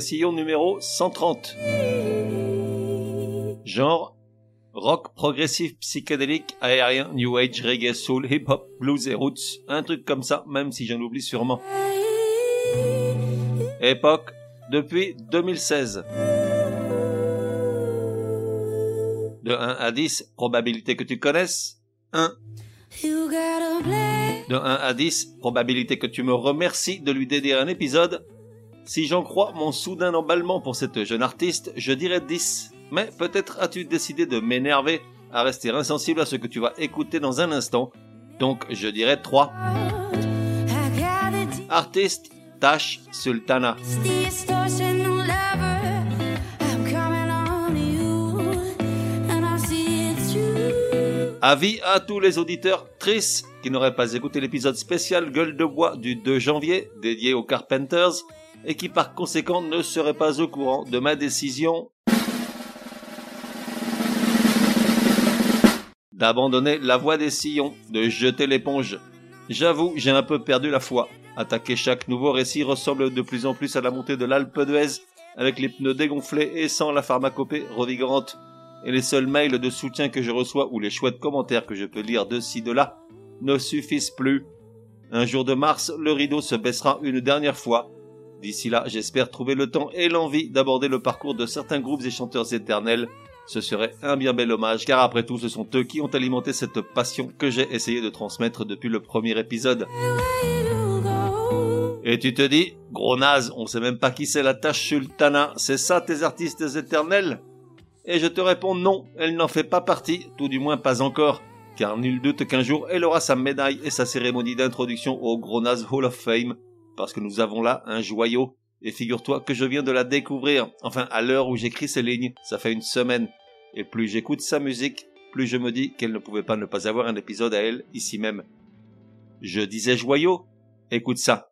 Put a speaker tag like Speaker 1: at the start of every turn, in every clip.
Speaker 1: Sillons numéro 130. Genre rock progressif psychédélique aérien new age reggae soul hip hop blues et roots. Un truc comme ça même si j'en oublie sûrement. Époque depuis 2016 de 1 à 10 probabilité que tu connaisses. 1 de 1 à 10 probabilité que tu me remercies de lui dédier un épisode si j'en crois mon soudain emballement pour cette jeune artiste, je dirais 10. Mais peut-être as-tu décidé de m'énerver à rester insensible à ce que tu vas écouter dans un instant. Donc je dirais 3. Artiste, Tash Sultana. Avis à tous les auditeurs tristes qui n'auraient pas écouté l'épisode spécial Gueule de bois du 2 janvier dédié aux Carpenters et qui par conséquent ne serait pas au courant de ma décision d'abandonner la voie des sillons, de jeter l'éponge. J'avoue, j'ai un peu perdu la foi. Attaquer chaque nouveau récit ressemble de plus en plus à la montée de l'Alpe d'Huez, avec les pneus dégonflés et sans la pharmacopée revigorante. Et les seuls mails de soutien que je reçois ou les chouettes commentaires que je peux lire de ci de là ne suffisent plus. Un jour de mars, le rideau se baissera une dernière fois, D'ici là, j'espère trouver le temps et l'envie d'aborder le parcours de certains groupes et chanteurs éternels. Ce serait un bien bel hommage, car après tout, ce sont eux qui ont alimenté cette passion que j'ai essayé de transmettre depuis le premier épisode. Et tu te dis, gros naze, on sait même pas qui c'est la tâche sultana, c'est ça tes artistes éternels? Et je te réponds non, elle n'en fait pas partie, tout du moins pas encore, car nul doute qu'un jour elle aura sa médaille et sa cérémonie d'introduction au gros naze Hall of Fame, parce que nous avons là un joyau. Et figure-toi que je viens de la découvrir, enfin à l'heure où j'écris ces lignes, ça fait une semaine. Et plus j'écoute sa musique, plus je me dis qu'elle ne pouvait pas ne pas avoir un épisode à elle ici même. Je disais joyau Écoute ça.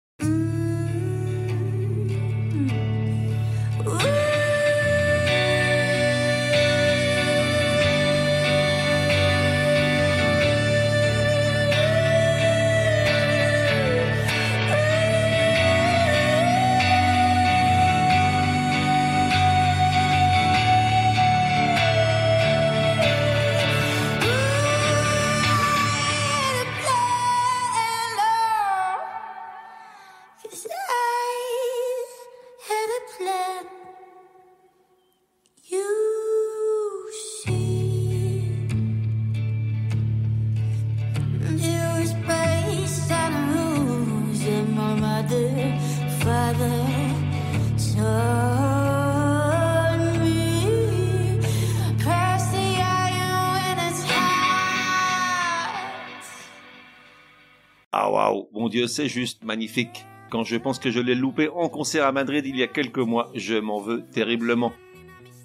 Speaker 1: Dieu, c'est juste magnifique. Quand je pense que je l'ai loupé en concert à Madrid il y a quelques mois, je m'en veux terriblement.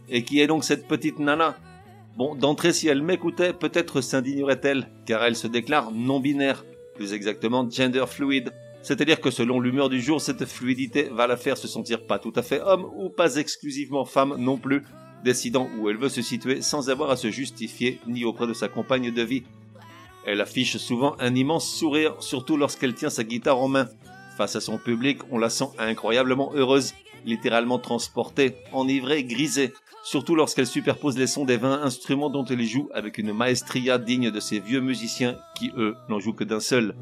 Speaker 1: Et qui est donc cette petite nana? Bon, d'entrée, si elle m'écoutait, peut-être s'indignerait-elle, car elle se déclare non-binaire, plus exactement gender fluid. C'est-à-dire que selon l'humeur du jour, cette fluidité va la faire se sentir pas tout à fait homme ou pas exclusivement femme non plus, décidant où elle veut se situer sans avoir à se justifier ni auprès de sa compagne de vie. Elle affiche souvent un immense sourire, surtout lorsqu'elle tient sa guitare en main. Face à son public, on la sent incroyablement heureuse, littéralement transportée, enivrée, grisée, surtout lorsqu'elle superpose les sons des vingt instruments dont elle joue avec une maestria digne de ces vieux musiciens qui, eux, n'en jouent que d'un seul.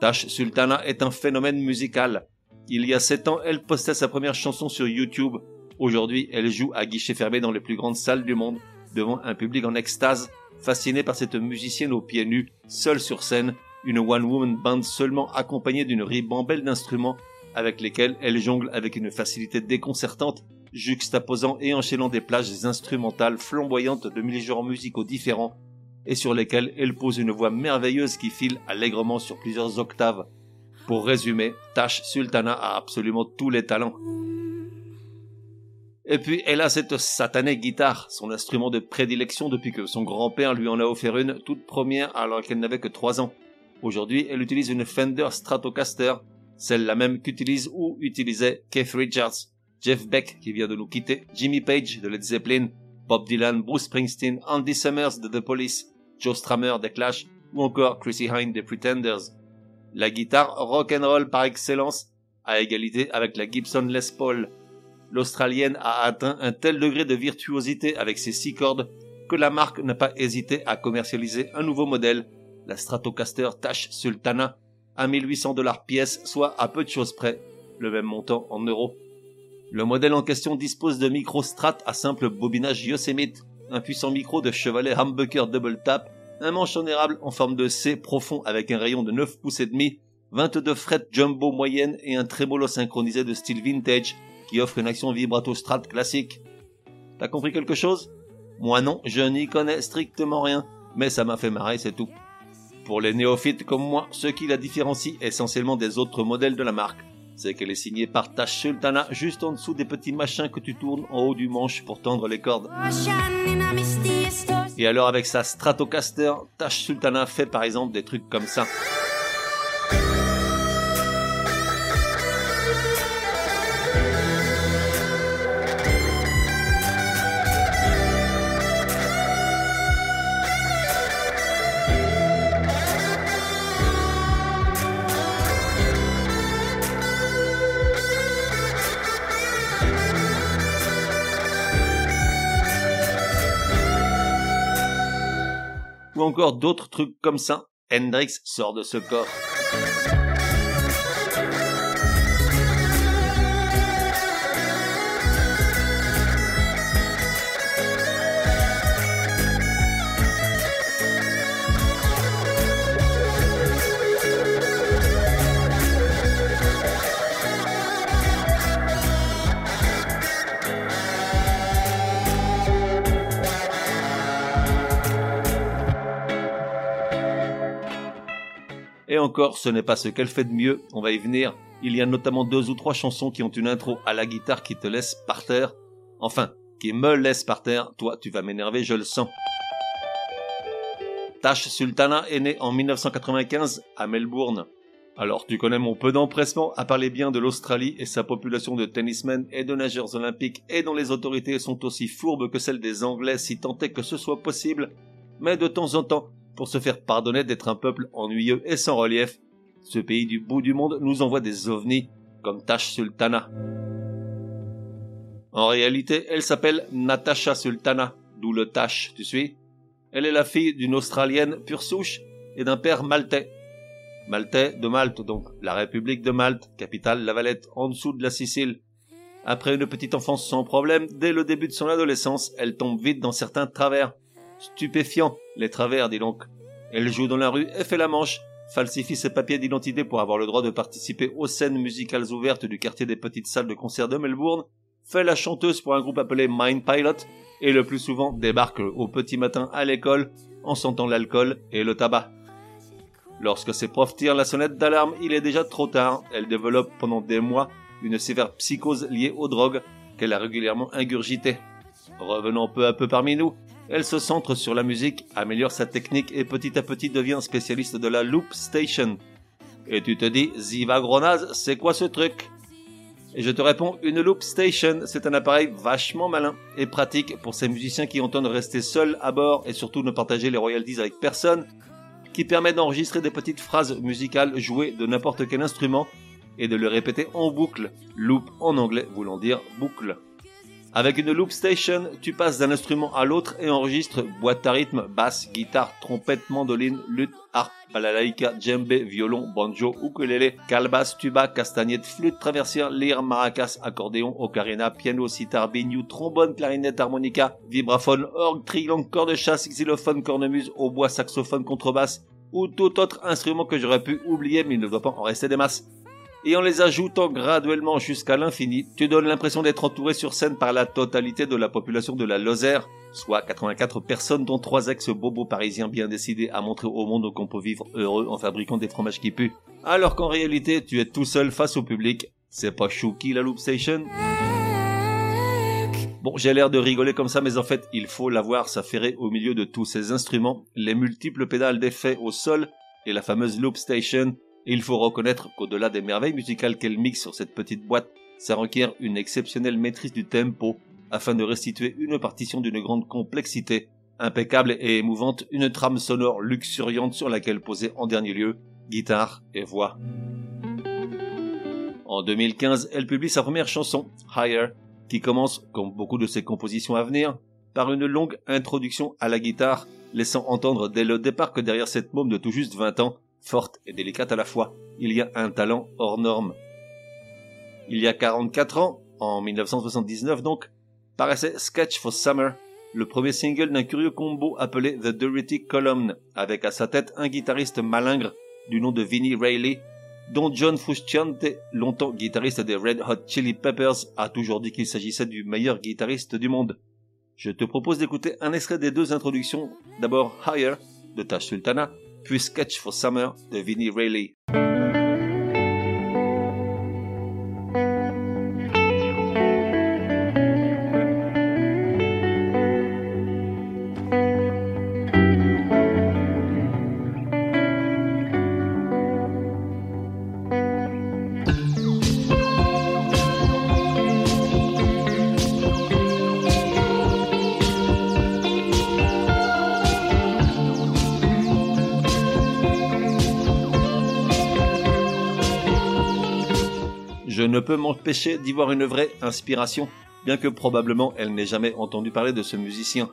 Speaker 1: Tash Sultana est un phénomène musical. Il y a sept ans, elle postait sa première chanson sur YouTube. Aujourd'hui, elle joue à guichet fermé dans les plus grandes salles du monde, devant un public en extase, fasciné par cette musicienne aux pieds nus, seule sur scène, une one-woman band seulement accompagnée d'une ribambelle d'instruments, avec lesquels elle jongle avec une facilité déconcertante, juxtaposant et enchaînant des plages instrumentales flamboyantes de mille genres musicaux différents et sur lesquelles elle pose une voix merveilleuse qui file allègrement sur plusieurs octaves. Pour résumer, Tash Sultana a absolument tous les talents. Et puis elle a cette satanée guitare, son instrument de prédilection depuis que son grand-père lui en a offert une toute première alors qu'elle n'avait que 3 ans. Aujourd'hui, elle utilise une Fender Stratocaster, celle-là même qu'utilise ou utilisait Keith Richards, Jeff Beck qui vient de nous quitter, Jimmy Page de Led Zeppelin, Bob Dylan, Bruce Springsteen, Andy Summers de The Police, Joe Strummer des Clash ou encore Chrissy Hine des Pretenders. La guitare rock and roll par excellence, à égalité avec la Gibson Les Paul. L'Australienne a atteint un tel degré de virtuosité avec ses six cordes que la marque n'a pas hésité à commercialiser un nouveau modèle, la Stratocaster Tash Sultana, à 1800 dollars pièce, soit à peu de choses près, le même montant en euros. Le modèle en question dispose de micro Strat à simple bobinage Yosemite, un puissant micro de chevalet humbucker double tap, un manche en érable en forme de C profond avec un rayon de 9 pouces et demi, 22 frettes jumbo moyenne et un trémolo synchronisé de style vintage qui offre une action vibrato strat classique. T'as compris quelque chose? Moi non, je n'y connais strictement rien, mais ça m'a fait marrer, c'est tout. Pour les néophytes comme moi, ce qui la différencie essentiellement des autres modèles de la marque, c'est qu'elle est signée par Tash Sultana juste en dessous des petits machins que tu tournes en haut du manche pour tendre les cordes. Et alors avec sa Stratocaster, Tash Sultana fait par exemple des trucs comme ça. Encore d'autres trucs comme ça, Hendrix sort de ce corps. Encore, ce n'est pas ce qu'elle fait de mieux, on va y venir. Il y a notamment deux ou trois chansons qui ont une intro à la guitare qui te laisse par terre. Enfin, qui me laisse par terre. Toi, tu vas m'énerver, je le sens. Tash Sultana est née en 1995 à Melbourne. Alors, tu connais mon peu d'empressement à parler bien de l'Australie et sa population de tennismen et de nageurs olympiques et dont les autorités sont aussi fourbes que celles des Anglais si tant est que ce soit possible. Mais de temps en temps, pour se faire pardonner d'être un peuple ennuyeux et sans relief, ce pays du bout du monde nous envoie des ovnis comme Tash Sultana. En réalité, elle s'appelle Natasha Sultana, d'où le Tash, tu suis Elle est la fille d'une Australienne pure souche et d'un père maltais. Maltais de Malte donc, la République de Malte, capitale La Valette, en dessous de la Sicile. Après une petite enfance sans problème, dès le début de son adolescence, elle tombe vite dans certains travers. Stupéfiant, les travers, dis donc. Elle joue dans la rue et fait la manche, falsifie ses papiers d'identité pour avoir le droit de participer aux scènes musicales ouvertes du quartier des petites salles de concert de Melbourne, fait la chanteuse pour un groupe appelé Mind Pilot, et le plus souvent débarque au petit matin à l'école en sentant l'alcool et le tabac. Lorsque ses profs tirent la sonnette d'alarme, il est déjà trop tard. Elle développe pendant des mois une sévère psychose liée aux drogues qu'elle a régulièrement ingurgitées. Revenons peu à peu parmi nous, elle se centre sur la musique, améliore sa technique et petit à petit devient spécialiste de la loop station. Et tu te dis, Ziva Gronaz, c'est quoi ce truc? Et je te réponds, une loop station, c'est un appareil vachement malin et pratique pour ces musiciens qui entendent rester seuls à bord et surtout ne partager les royalties avec personne, qui permet d'enregistrer des petites phrases musicales jouées de n'importe quel instrument et de le répéter en boucle, loop en anglais voulant dire boucle. Avec une loop station, tu passes d'un instrument à l'autre et enregistres boîte à rythme, basse, guitare, trompette, mandoline, lutte, harpe, balalaïka, djembé, violon, banjo, ukulélé, calebasse, tuba, castagnette, flûte traversière, lyre, maracas, accordéon, ocarina, piano, sitar, biniou, trombone, clarinette, harmonica, vibraphone, orgue, triangle, corde de chasse, xylophone, cornemuse, hautbois, saxophone, contrebasse ou tout autre instrument que j'aurais pu oublier mais il ne doit pas en rester des masses. Et en les ajoutant graduellement jusqu'à l'infini, tu donnes l'impression d'être entouré sur scène par la totalité de la population de la Lozère, soit 84 personnes dont trois ex-bobos parisiens bien décidés à montrer au monde qu'on peut vivre heureux en fabriquant des fromages qui puent. Alors qu'en réalité, tu es tout seul face au public. C'est pas chouki la Loop Station? Bon, j'ai l'air de rigoler comme ça, mais en fait, il faut l'avoir s'affairer au milieu de tous ces instruments, les multiples pédales d'effet au sol et la fameuse Loop Station il faut reconnaître qu'au-delà des merveilles musicales qu'elle mixe sur cette petite boîte, ça requiert une exceptionnelle maîtrise du tempo afin de restituer une partition d'une grande complexité, impeccable et émouvante, une trame sonore luxuriante sur laquelle poser en dernier lieu guitare et voix. En 2015, elle publie sa première chanson, Higher, qui commence, comme beaucoup de ses compositions à venir, par une longue introduction à la guitare, laissant entendre dès le départ que derrière cette môme de tout juste 20 ans, forte et délicate à la fois. Il y a un talent hors norme. Il y a 44 ans, en 1979 donc, paraissait Sketch for Summer, le premier single d'un curieux combo appelé The Dirty Column, avec à sa tête un guitariste malingre du nom de Vinnie Rayleigh, dont John Frusciante, longtemps guitariste des Red Hot Chili Peppers, a toujours dit qu'il s'agissait du meilleur guitariste du monde. Je te propose d'écouter un extrait des deux introductions, d'abord Higher de Tash Sultana, puis Sketch for Summer de Vinnie Rayleigh. Peux m'empêcher d'y voir une vraie inspiration, bien que probablement elle n'ait jamais entendu parler de ce musicien.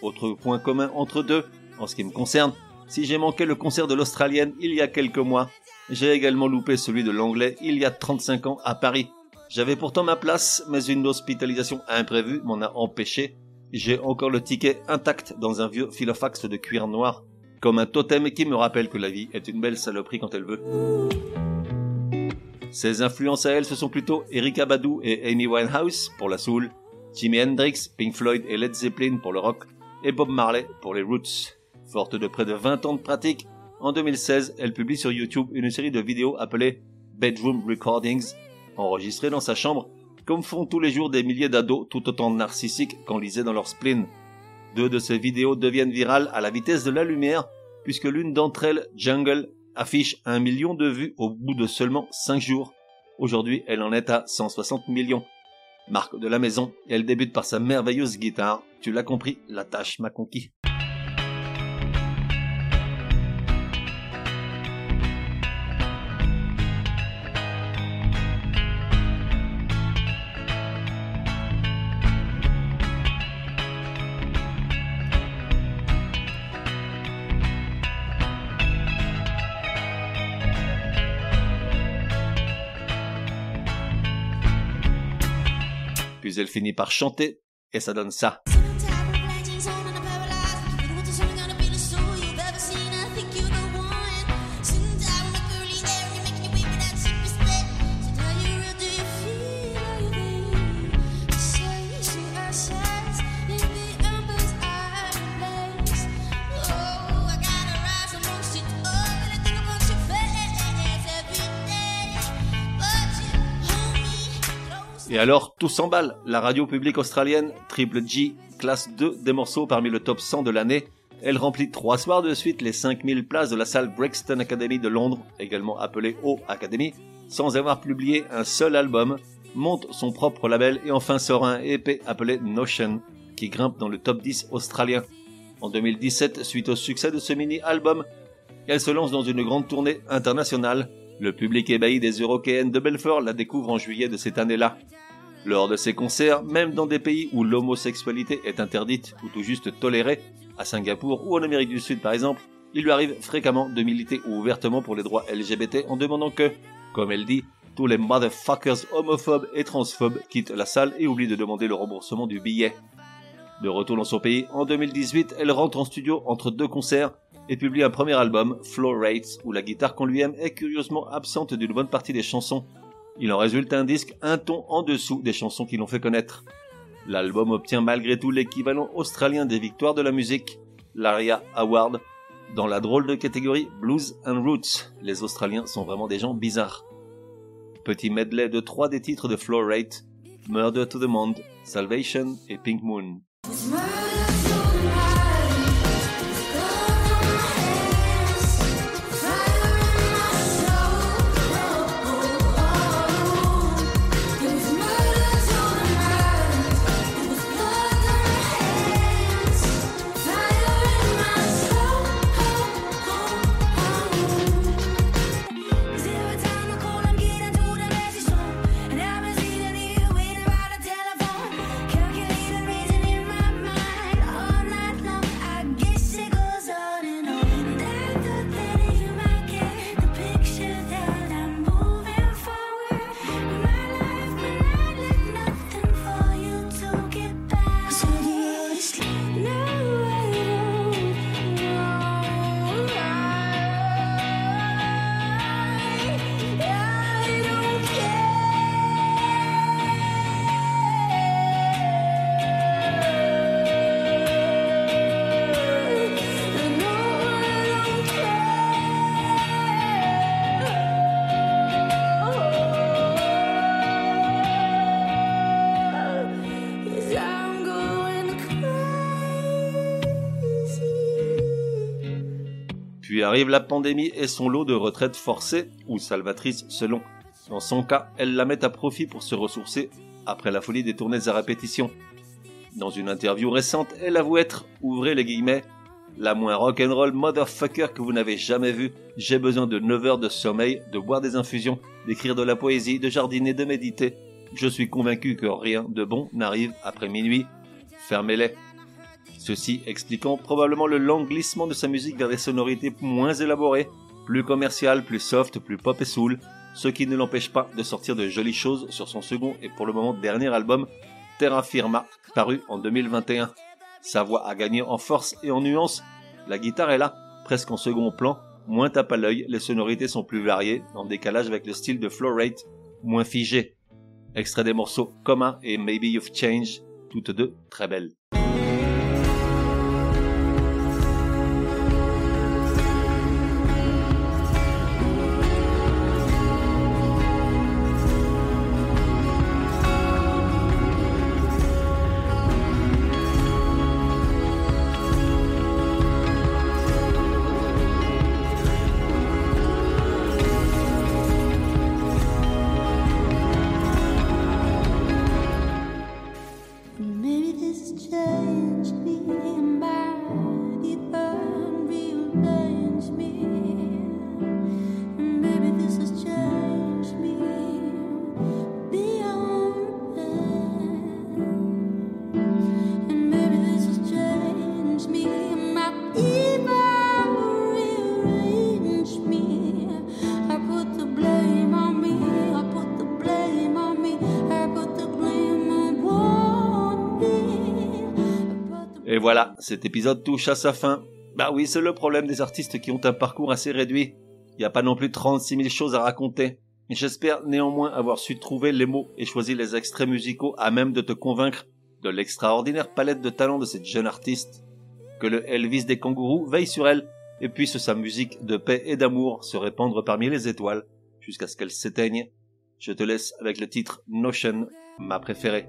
Speaker 1: Autre point commun entre deux, en ce qui me concerne, si j'ai manqué le concert de l'Australienne il y a quelques mois, j'ai également loupé celui de l'Anglais il y a 35 ans à Paris. J'avais pourtant ma place, mais une hospitalisation imprévue m'en a empêché. J'ai encore le ticket intact dans un vieux filofax de cuir noir, comme un totem qui me rappelle que la vie est une belle saloperie quand elle veut. Ses influences à elle, ce sont plutôt Erika Badu et Amy Winehouse pour la soul, Jimi Hendrix, Pink Floyd et Led Zeppelin pour le rock, et Bob Marley pour les roots. Forte de près de 20 ans de pratique, en 2016, elle publie sur YouTube une série de vidéos appelées Bedroom Recordings, enregistrées dans sa chambre, comme font tous les jours des milliers d'ados tout autant narcissiques qu'enlisés dans leur spleen. Deux de ces vidéos deviennent virales à la vitesse de la lumière, puisque l'une d'entre elles, Jungle, affiche un million de vues au bout de seulement 5 jours. Aujourd'hui, elle en est à 160 millions. Marque de la maison, elle débute par sa merveilleuse guitare. Tu l'as compris, la tâche m'a conquis. Elle finit par chanter, et ça donne ça. Et alors, tout s'emballe. La radio publique australienne, Triple G, classe 2 des morceaux parmi le top 100 de l'année. Elle remplit trois soirs de suite les 5000 places de la salle Brixton Academy de Londres, également appelée O Academy, sans avoir publié un seul album, monte son propre label et enfin sort un EP appelé Notion, qui grimpe dans le top 10 australien. En 2017, suite au succès de ce mini-album, elle se lance dans une grande tournée internationale le public ébahi des Européennes de Belfort la découvre en juillet de cette année-là. Lors de ses concerts, même dans des pays où l'homosexualité est interdite ou tout juste tolérée, à Singapour ou en Amérique du Sud par exemple, il lui arrive fréquemment de militer ouvertement pour les droits LGBT en demandant que, comme elle dit, tous les motherfuckers homophobes et transphobes quittent la salle et oublient de demander le remboursement du billet. De retour dans son pays, en 2018, elle rentre en studio entre deux concerts et publie un premier album, Flow Rates, où la guitare qu'on lui aime est curieusement absente d'une bonne partie des chansons. Il en résulte un disque un ton en dessous des chansons qui l'ont fait connaître. L'album obtient malgré tout l'équivalent australien des victoires de la musique, l'ARIA Award, dans la drôle de catégorie Blues and Roots. Les Australiens sont vraiment des gens bizarres. Petit medley de trois des titres de Flow Rate, Murder to the Monde, Salvation et Pink Moon. Arrive la pandémie et son lot de retraites forcées, ou salvatrices selon. Dans son cas, elle la met à profit pour se ressourcer après la folie des tournées à répétition. Dans une interview récente, elle avoue être, ouvrez les guillemets, la moins rock'n'roll motherfucker que vous n'avez jamais vue. J'ai besoin de 9 heures de sommeil, de boire des infusions, d'écrire de la poésie, de jardiner, de méditer. Je suis convaincu que rien de bon n'arrive après minuit. Fermez-les. Ceci expliquant probablement le lent glissement de sa musique vers des sonorités moins élaborées, plus commerciales, plus soft, plus pop et soul, ce qui ne l'empêche pas de sortir de jolies choses sur son second et pour le moment dernier album, Terra Firma, paru en 2021. Sa voix a gagné en force et en nuance, la guitare est là, presque en second plan, moins tape à l'œil, les sonorités sont plus variées, en décalage avec le style de Flow Rate, moins figé. Extrait des morceaux Coma et Maybe You've Changed, toutes deux très belles. Et voilà, cet épisode touche à sa fin. Bah oui, c'est le problème des artistes qui ont un parcours assez réduit. Il n'y a pas non plus 36 000 choses à raconter. J'espère néanmoins avoir su trouver les mots et choisir les extraits musicaux à même de te convaincre de l'extraordinaire palette de talent de cette jeune artiste. Que le Elvis des kangourous veille sur elle et puisse sa musique de paix et d'amour se répandre parmi les étoiles jusqu'à ce qu'elle s'éteigne. Je te laisse avec le titre Notion, ma préférée.